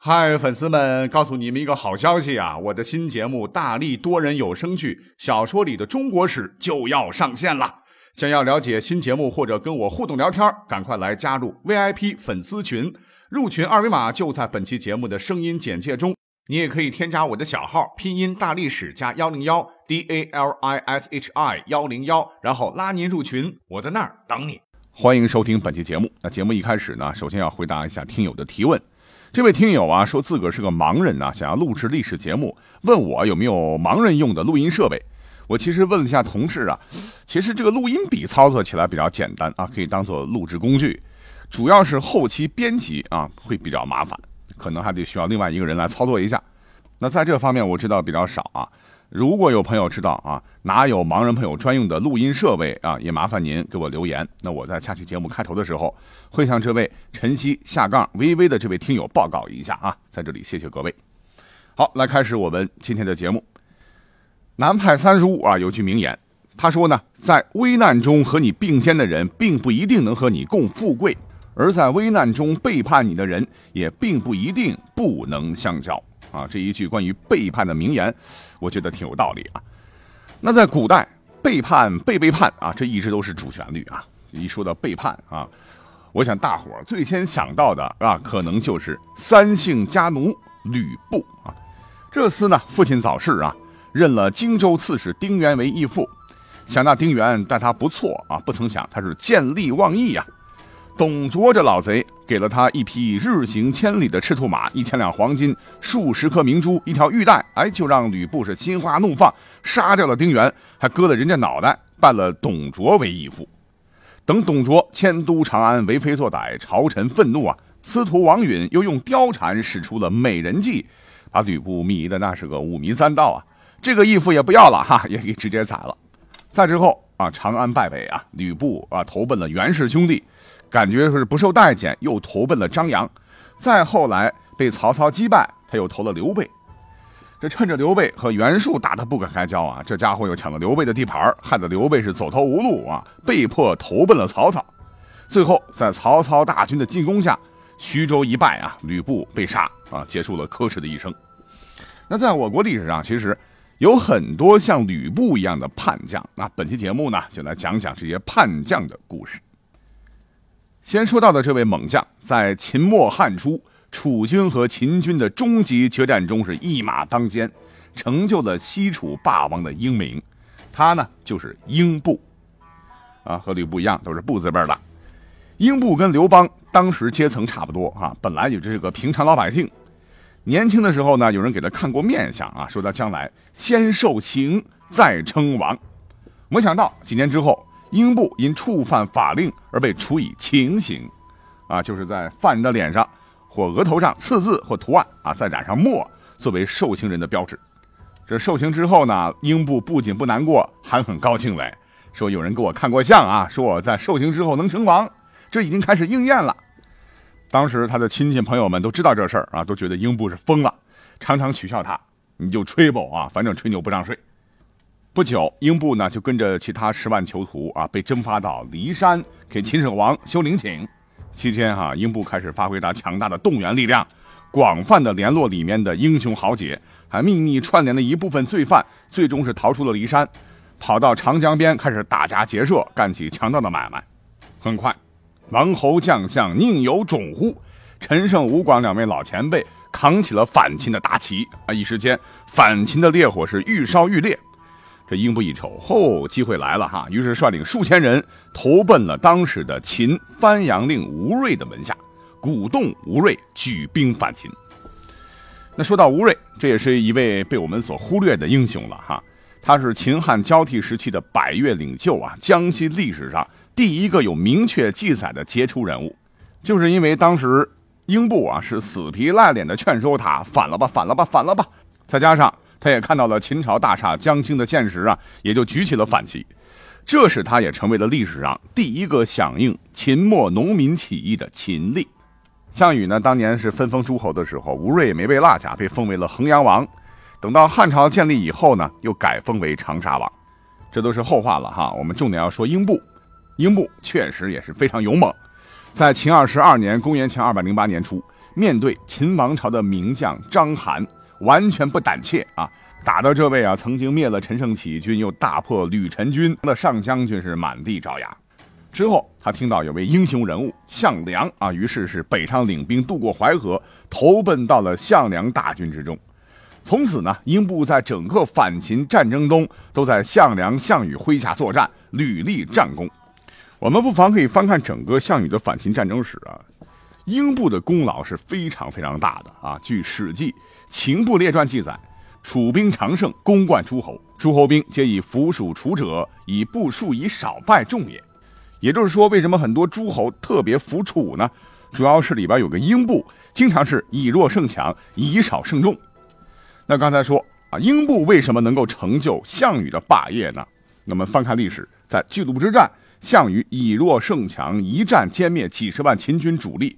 嗨，粉丝们，告诉你们一个好消息啊！我的新节目《大力多人有声剧小说里的中国史》就要上线了。想要了解新节目或者跟我互动聊天，赶快来加入 VIP 粉丝群，入群二维码就在本期节目的声音简介中。你也可以添加我的小号，拼音大历史加幺零幺 D A L I S H I 幺零幺，然后拉您入群，我在那儿等你。欢迎收听本期节目。那节目一开始呢，首先要回答一下听友的提问。这位听友啊，说自个儿是个盲人呐，想要录制历史节目，问我有没有盲人用的录音设备。我其实问了一下同事啊，其实这个录音笔操作起来比较简单啊，可以当做录制工具，主要是后期编辑啊会比较麻烦，可能还得需要另外一个人来操作一下。那在这方面我知道比较少啊。如果有朋友知道啊，哪有盲人朋友专用的录音设备啊，也麻烦您给我留言。那我在下期节目开头的时候，会向这位晨曦下杠微微的这位听友报告一下啊，在这里谢谢各位。好，来开始我们今天的节目。南派三叔啊，有句名言，他说呢，在危难中和你并肩的人，并不一定能和你共富贵；而在危难中背叛你的人，也并不一定不能相交。啊，这一句关于背叛的名言，我觉得挺有道理啊。那在古代，背叛、被背叛啊，这一直都是主旋律啊。一说到背叛啊，我想大伙最先想到的啊，可能就是三姓家奴吕布啊。这厮呢，父亲早逝啊，认了荆州刺史丁原为义父，想那丁原待他不错啊，不曾想他是见利忘义呀。董卓这老贼给了他一匹日行千里的赤兔马，一千两黄金，数十颗明珠，一条玉带，哎，就让吕布是心花怒放，杀掉了丁原，还割了人家脑袋，拜了董卓为义父。等董卓迁都长安，为非作歹，朝臣愤怒啊！司徒王允又用貂蝉使出了美人计，把吕布迷的那是个五迷三道啊！这个义父也不要了哈，也给直接宰了。再之后啊，长安败北啊，吕布啊投奔了袁氏兄弟。感觉是不受待见，又投奔了张扬，再后来被曹操击败，他又投了刘备。这趁着刘备和袁术打得不可开交啊，这家伙又抢了刘备的地盘，害得刘备是走投无路啊，被迫投奔了曹操。最后在曹操大军的进攻下，徐州一败啊，吕布被杀啊，结束了可耻的一生。那在我国历史上，其实有很多像吕布一样的叛将。那本期节目呢，就来讲讲这些叛将的故事。先说到的这位猛将，在秦末汉初，楚军和秦军的终极决战中是一马当先，成就了西楚霸王的英名。他呢，就是英布，啊，和吕布一样，都是布字辈的。英布跟刘邦当时阶层差不多啊，本来也就是个平常老百姓。年轻的时候呢，有人给他看过面相啊，说他将来先受刑再称王。没想到几年之后。英布因触犯法令而被处以情刑，啊，就是在犯人的脸上或额头上刺字或图案，啊，再染上墨作为受刑人的标志。这受刑之后呢，英布不仅不难过，还很高兴嘞，说有人给我看过相啊，说我在受刑之后能成王，这已经开始应验了。当时他的亲戚朋友们都知道这事儿啊，都觉得英布是疯了，常常取笑他，你就吹吧啊，反正吹牛不让睡。不久，英布呢就跟着其他十万囚徒啊，被征发到骊山给秦始皇修陵寝。期间哈，英布开始发挥他强大的动员力量，广泛的联络里面的英雄豪杰，还秘密串联了一部分罪犯，最终是逃出了骊山，跑到长江边开始打家劫舍，干起强盗的买卖。很快，王侯将相宁有种乎？陈胜、吴广两位老前辈扛起了反秦的大旗啊！一时间，反秦的烈火是愈烧愈烈。这英布一瞅，吼，机会来了哈！于是率领数千人投奔了当时的秦番阳令吴瑞的门下，鼓动吴瑞举兵反秦。那说到吴瑞，这也是一位被我们所忽略的英雄了哈。他是秦汉交替时期的百越领袖啊，江西历史上第一个有明确记载的杰出人物。就是因为当时英布啊是死皮赖脸的劝说他反了吧，反了吧，反了吧，再加上。他也看到了秦朝大厦将倾的现实啊，也就举起了反旗，这使他也成为了历史上第一个响应秦末农民起义的秦吏。项羽呢，当年是分封诸侯的时候，吴瑞也没被落下，被封为了衡阳王。等到汉朝建立以后呢，又改封为长沙王。这都是后话了哈。我们重点要说英布，英布确实也是非常勇猛。在秦二十二年（公元前二百零八年初），面对秦王朝的名将章邯，完全不胆怯啊！打到这位啊，曾经灭了陈胜起义军，又大破吕陈军的上将军是满地找牙。之后，他听到有位英雄人物项梁啊，于是是北上领兵渡过淮河，投奔到了项梁大军之中。从此呢，英布在整个反秦战争中都在项梁、项羽麾下作战，屡立战功。我们不妨可以翻看整个项羽的反秦战争史啊，英布的功劳是非常非常大的啊。据《史记·秦部列传》记载，楚兵常胜，攻冠诸侯，诸侯兵皆以服属楚者，以部数以少败众也。也就是说，为什么很多诸侯特别服楚呢？主要是里边有个英布，经常是以弱胜强，以少胜众。那刚才说啊，英布为什么能够成就项羽的霸业呢？那么翻看历史，在巨鹿之战，项羽以弱胜强，一战歼灭几十万秦军主力。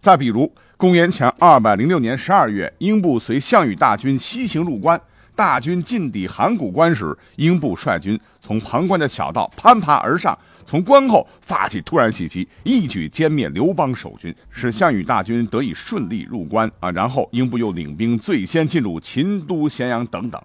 再比如，公元前二百零六年十二月，英布随项羽大军西行入关，大军进抵函谷关时，英布率军从旁关的小道攀爬而上。从关后发起突然袭击，一举歼灭刘邦守军，使项羽大军得以顺利入关啊。然后英布又领兵最先进入秦都咸阳等等，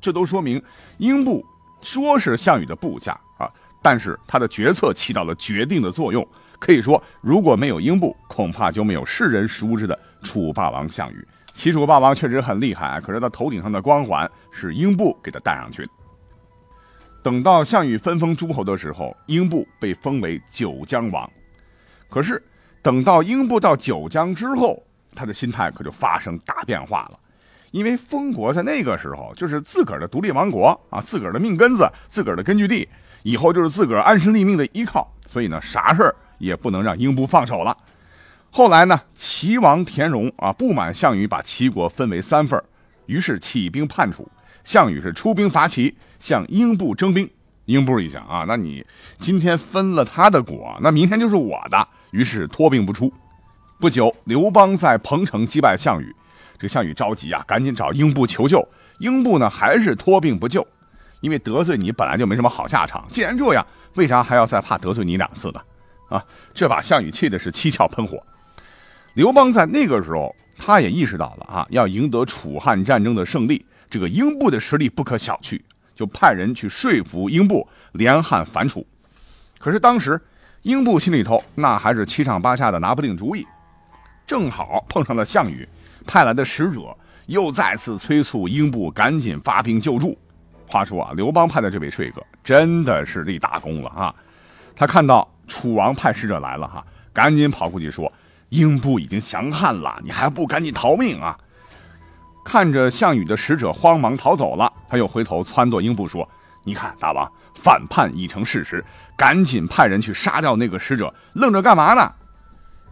这都说明英布说是项羽的部下啊，但是他的决策起到了决定的作用。可以说，如果没有英布，恐怕就没有世人熟知的楚霸王项羽。齐楚霸王确实很厉害，可是他头顶上的光环是英布给他戴上去的。等到项羽分封诸侯的时候，英布被封为九江王。可是等到英布到九江之后，他的心态可就发生大变化了。因为封国在那个时候就是自个儿的独立王国啊，自个儿的命根子，自个儿的根据地，以后就是自个儿安身立命的依靠。所以呢，啥事儿也不能让英布放手了。后来呢，齐王田荣啊不满项羽把齐国分为三份于是起兵叛楚。项羽是出兵伐齐，向英布征兵。英布一想啊，那你今天分了他的国，那明天就是我的。于是托兵不出。不久，刘邦在彭城击败项羽，这项羽着急啊，赶紧找英布求救。英布呢，还是托兵不救，因为得罪你本来就没什么好下场。既然这样，为啥还要再怕得罪你两次呢？啊，这把项羽气的是七窍喷火。刘邦在那个时候，他也意识到了啊，要赢得楚汉战争的胜利。这个英布的实力不可小觑，就派人去说服英布联汉反楚。可是当时英布心里头那还是七上八下的拿不定主意，正好碰上了项羽派来的使者，又再次催促英布赶紧发兵救助。话说啊，刘邦派的这位帅哥真的是立大功了啊！他看到楚王派使者来了哈，赶紧跑过去说：“英布已经降汉了，你还不赶紧逃命啊！”看着项羽的使者慌忙逃走了，他又回头撺掇英布说：“你看，大王，反叛已成事实，赶紧派人去杀掉那个使者，愣着干嘛呢？”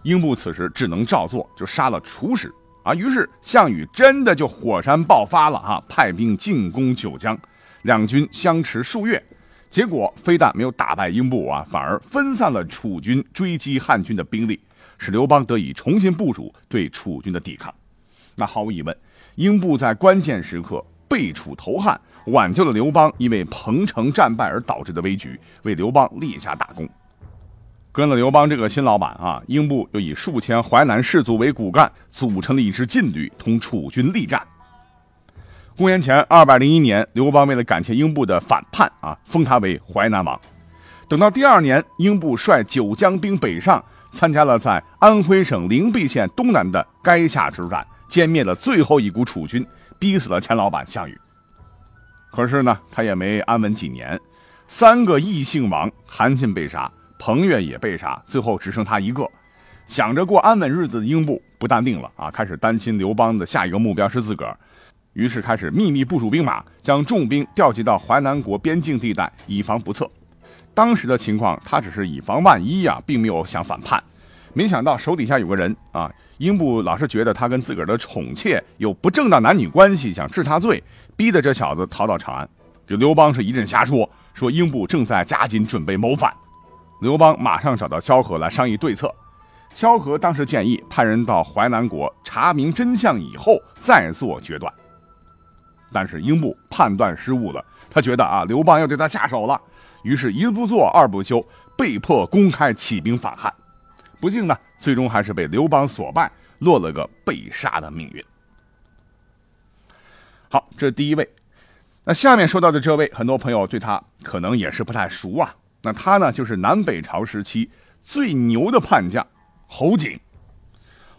英布此时只能照做，就杀了楚使啊。于是项羽真的就火山爆发了啊，派兵进攻九江，两军相持数月，结果非但没有打败英布啊，反而分散了楚军追击汉军的兵力，使刘邦得以重新部署对楚军的抵抗。那毫无疑问。英布在关键时刻背楚投汉，挽救了刘邦因为彭城战败而导致的危局，为刘邦立下大功。跟了刘邦这个新老板啊，英布又以数千淮南士族为骨干，组成了一支劲旅，同楚军力战。公元前二百零一年，刘邦为了感谢英布的反叛啊，封他为淮南王。等到第二年，英布率九江兵北上，参加了在安徽省灵璧县东南的垓下之战。歼灭了最后一股楚军，逼死了钱老板项羽。可是呢，他也没安稳几年，三个异姓王，韩信被杀，彭越也被杀，最后只剩他一个。想着过安稳日子的英布不淡定了啊，开始担心刘邦的下一个目标是自个儿，于是开始秘密部署兵马，将重兵调集到淮南国边境地带，以防不测。当时的情况，他只是以防万一呀，并没有想反叛。没想到手底下有个人啊。英布老是觉得他跟自个儿的宠妾有不正当男女关系，想治他罪，逼得这小子逃到长安。这刘邦是一阵瞎说，说英布正在加紧准备谋反。刘邦马上找到萧何来商议对策。萧何当时建议派人到淮南国查明真相以后再做决断。但是英布判断失误了，他觉得啊刘邦要对他下手了，于是一不做二不休，被迫公开起兵反汉。不幸呢。最终还是被刘邦所败，落了个被杀的命运。好，这是第一位。那下面说到的这位，很多朋友对他可能也是不太熟啊。那他呢，就是南北朝时期最牛的叛将侯景。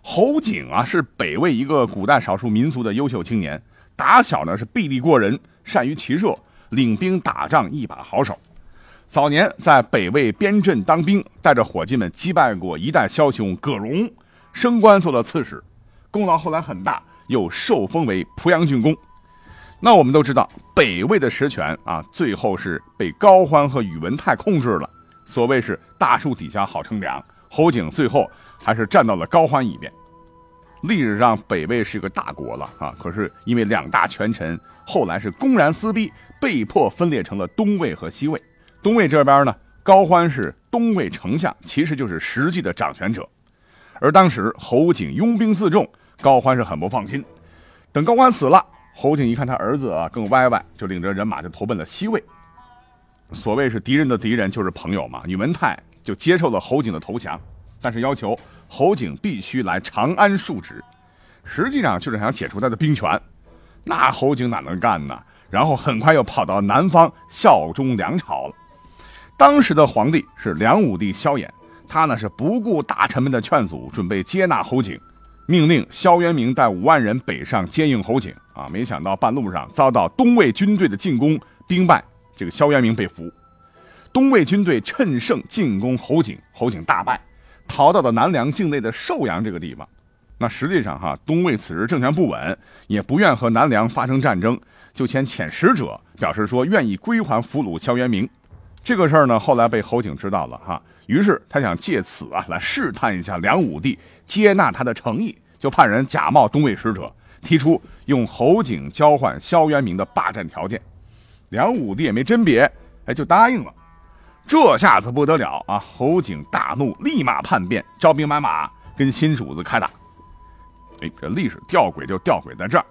侯景啊，是北魏一个古代少数民族的优秀青年，打小呢是臂力过人，善于骑射，领兵打仗一把好手。早年在北魏边镇当兵，带着伙计们击败过一代枭雄葛荣，升官做了刺史，功劳后来很大，又受封为濮阳郡公。那我们都知道，北魏的实权啊，最后是被高欢和宇文泰控制了。所谓是大树底下好乘凉，侯景最后。还是站到了高欢一边。历史上北魏是个大国了啊，可是因为两大权臣后来是公然撕逼，被迫分裂成了东魏和西魏。东魏这边呢，高欢是东魏丞相，其实就是实际的掌权者。而当时侯景拥兵自重，高欢是很不放心。等高欢死了，侯景一看他儿子啊更歪歪，就领着人马就投奔了西魏。所谓是敌人的敌人就是朋友嘛，宇文泰就接受了侯景的投降。但是要求侯景必须来长安述职，实际上就是想解除他的兵权。那侯景哪能干呢？然后很快又跑到南方效忠梁朝了。当时的皇帝是梁武帝萧衍，他呢是不顾大臣们的劝阻，准备接纳侯景，命令萧渊明带五万人北上接应侯景。啊，没想到半路上遭到东魏军队的进攻，兵败，这个萧渊明被俘。东魏军队趁胜进攻侯景，侯景大败。逃到了南梁境内的寿阳这个地方，那实际上哈，东魏此时政权不稳，也不愿和南梁发生战争，就遣遣使者表示说愿意归还俘虏萧渊明。这个事儿呢，后来被侯景知道了哈，于是他想借此啊来试探一下梁武帝接纳他的诚意，就派人假冒东魏使者，提出用侯景交换萧渊明的霸占条件。梁武帝也没甄别，哎，就答应了。这下子不得了啊！侯景大怒，立马叛变，招兵买马，跟新主子开打。哎，这历史吊诡就吊诡在这儿。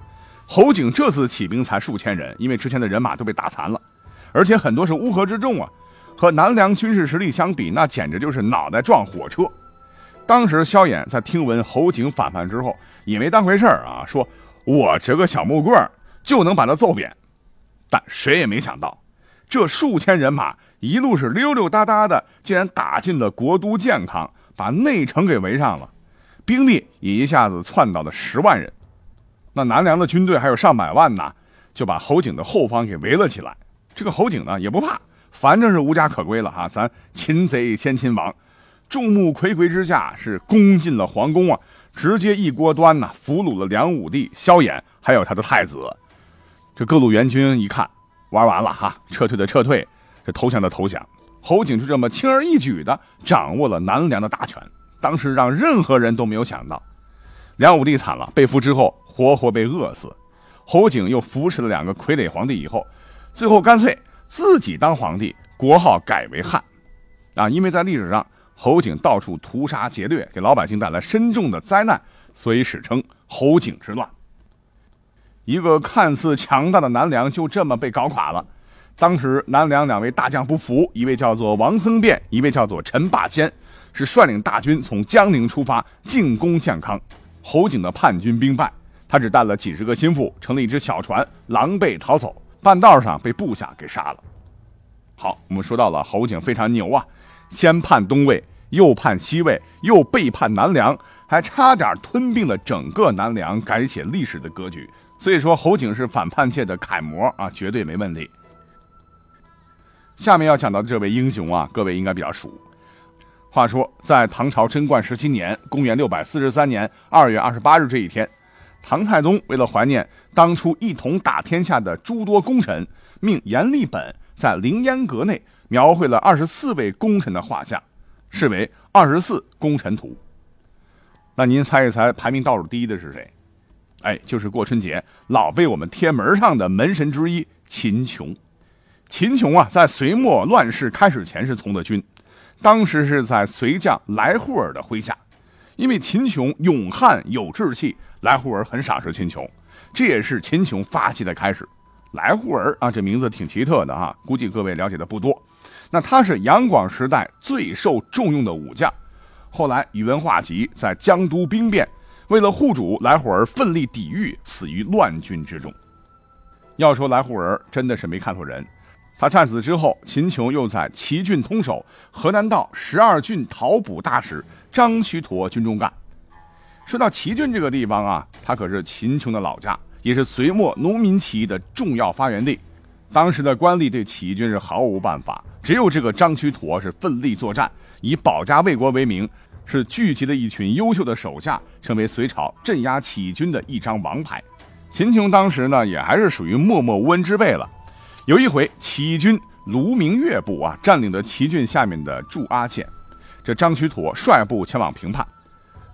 侯景这次起兵才数千人，因为之前的人马都被打残了，而且很多是乌合之众啊。和南梁军事实力相比，那简直就是脑袋撞火车。当时萧衍在听闻侯景反叛之后，也没当回事儿啊，说我这个小木棍就能把他揍扁。但谁也没想到，这数千人马。一路是溜溜达达的，竟然打进了国都建康，把内城给围上了，兵力也一下子窜到了十万人。那南梁的军队还有上百万呢，就把侯景的后方给围了起来。这个侯景呢也不怕，反正是无家可归了哈，咱擒贼先擒王。众目睽睽之下是攻进了皇宫啊，直接一锅端呐，俘虏了梁武帝萧衍，还有他的太子。这各路援军一看，玩完了哈，撤退的撤退。这投降的投降，侯景就这么轻而易举的掌握了南梁的大权，当时让任何人都没有想到。梁武帝惨了，被俘之后活活被饿死。侯景又扶持了两个傀儡皇帝以后，最后干脆自己当皇帝，国号改为汉。啊，因为在历史上侯景到处屠杀劫掠，给老百姓带来深重的灾难，所以史称侯景之乱。一个看似强大的南梁就这么被搞垮了。当时南梁两位大将不服，一位叫做王僧辩，一位叫做陈霸先，是率领大军从江陵出发进攻建康。侯景的叛军兵败，他只带了几十个心腹，乘了一只小船，狼狈逃走，半道上被部下给杀了。好，我们说到了侯景非常牛啊，先叛东魏，又叛西魏，又背叛南梁，还差点吞并了整个南梁，改写历史的格局。所以说，侯景是反叛界的楷模啊，绝对没问题。下面要讲到的这位英雄啊，各位应该比较熟。话说，在唐朝贞观十七年（公元643年）二月二十八日这一天，唐太宗为了怀念当初一同打天下的诸多功臣，命阎立本在凌烟阁内描绘了二十四位功臣的画像，视为二十四功臣图。那您猜一猜，排名倒数第一的是谁？哎，就是过春节老被我们贴门上的门神之一秦琼。秦琼啊，在隋末乱世开始前是从的军，当时是在隋将来护尔的麾下。因为秦琼勇悍有志气，来护尔很赏识秦琼，这也是秦琼发迹的开始。来护尔啊，这名字挺奇特的啊，估计各位了解的不多。那他是杨广时代最受重用的武将，后来宇文化及在江都兵变，为了护主，来护儿奋力抵御，死于乱军之中。要说来护儿真的是没看错人，他战死之后，秦琼又在齐郡通守、河南道十二郡讨捕大使张须陀军中干。说到齐郡这个地方啊，它可是秦琼的老家，也是隋末农民起义的重要发源地。当时的官吏对起义军是毫无办法，只有这个张须陀是奋力作战，以保家卫国为名，是聚集了一群优秀的手下，成为隋朝镇压起义军的一张王牌。秦琼当时呢，也还是属于默默无闻之辈了。有一回，起义军卢明月部啊，占领了齐郡下面的驻阿县，这张须陀率部前往平叛。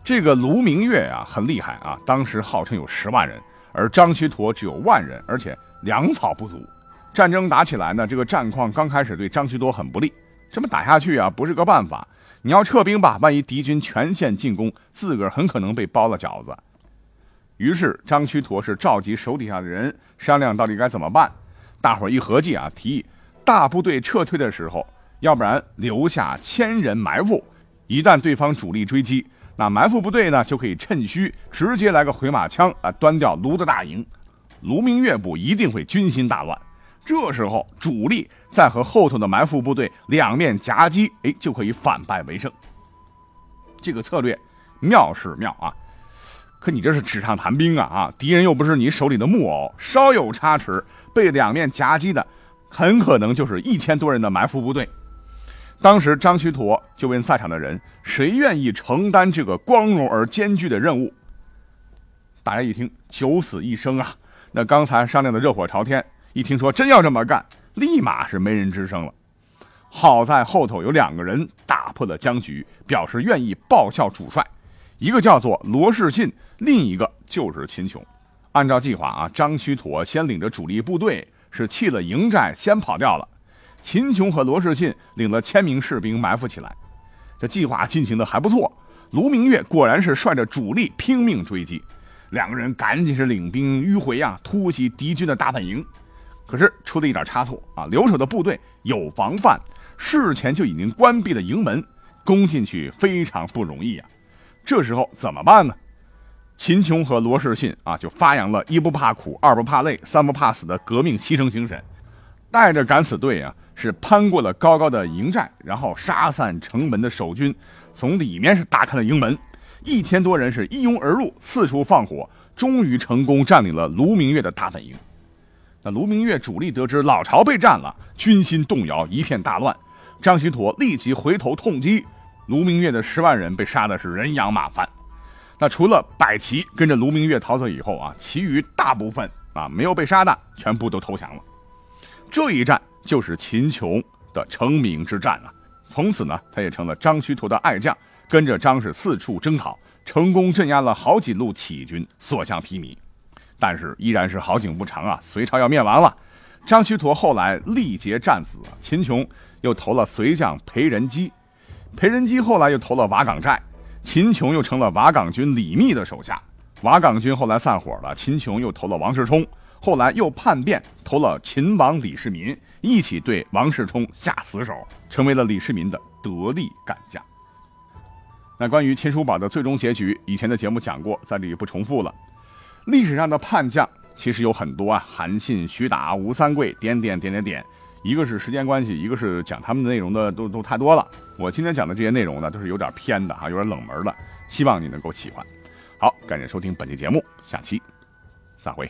这个卢明月啊，很厉害啊，当时号称有十万人，而张须陀只有万人，而且粮草不足。战争打起来呢，这个战况刚开始对张须陀很不利，这么打下去啊不是个办法。你要撤兵吧，万一敌军全线进攻，自个儿很可能被包了饺子。于是张须陀是召集手底下的人商量到底该怎么办。大伙儿一合计啊，提议大部队撤退的时候，要不然留下千人埋伏，一旦对方主力追击，那埋伏部队呢就可以趁虚直接来个回马枪啊，端掉卢的大营。卢明月部一定会军心大乱。这时候，主力再和后头的埋伏部队两面夹击，哎，就可以反败为胜。这个策略妙是妙啊，可你这是纸上谈兵啊啊！敌人又不是你手里的木偶，稍有差池，被两面夹击的，很可能就是一千多人的埋伏部队。当时张须陀就问在场的人：谁愿意承担这个光荣而艰巨的任务？大家一听，九死一生啊！那刚才商量的热火朝天。一听说真要这么干，立马是没人吱声了。好在后头有两个人打破了僵局，表示愿意报效主帅，一个叫做罗士信，另一个就是秦琼。按照计划啊，张须陀先领着主力部队是弃了营寨，先跑掉了。秦琼和罗士信领了千名士兵埋伏起来。这计划进行的还不错，卢明月果然是率着主力拼命追击，两个人赶紧是领兵迂回啊，突袭敌军的大本营。可是出了一点差错啊！留守的部队有防范，事前就已经关闭了营门，攻进去非常不容易啊。这时候怎么办呢？秦琼和罗士信啊，就发扬了一不怕苦、二不怕累、三不怕死的革命牺牲精神，带着敢死队啊，是攀过了高高的营寨，然后杀散城门的守军，从里面是打开了营门，一千多人是一拥而入，四处放火，终于成功占领了卢明月的大本营。那卢明月主力得知老巢被占了，军心动摇，一片大乱。张须陀立即回头痛击，卢明月的十万人被杀的是人仰马翻。那除了百骑跟着卢明月逃走以后啊，其余大部分啊没有被杀的，全部都投降了。这一战就是秦琼的成名之战啊！从此呢，他也成了张须陀的爱将，跟着张氏四处征讨，成功镇压了好几路起义军，所向披靡。但是依然是好景不长啊！隋朝要灭亡了。张须陀后来力竭战死，秦琼又投了隋将裴仁基，裴仁基后来又投了瓦岗寨，秦琼又成了瓦岗军李密的手下。瓦岗军后来散伙了，秦琼又投了王世充，后来又叛变，投了秦王李世民，一起对王世充下死手，成为了李世民的得力干将。那关于秦叔宝的最终结局，以前的节目讲过，在这里不重复了。历史上的叛将其实有很多啊，韩信、徐达、吴三桂，点点点点点。一个是时间关系，一个是讲他们的内容的都都太多了。我今天讲的这些内容呢，都是有点偏的哈，有点冷门的，希望你能够喜欢。好，感谢收听本期节目，下期再会。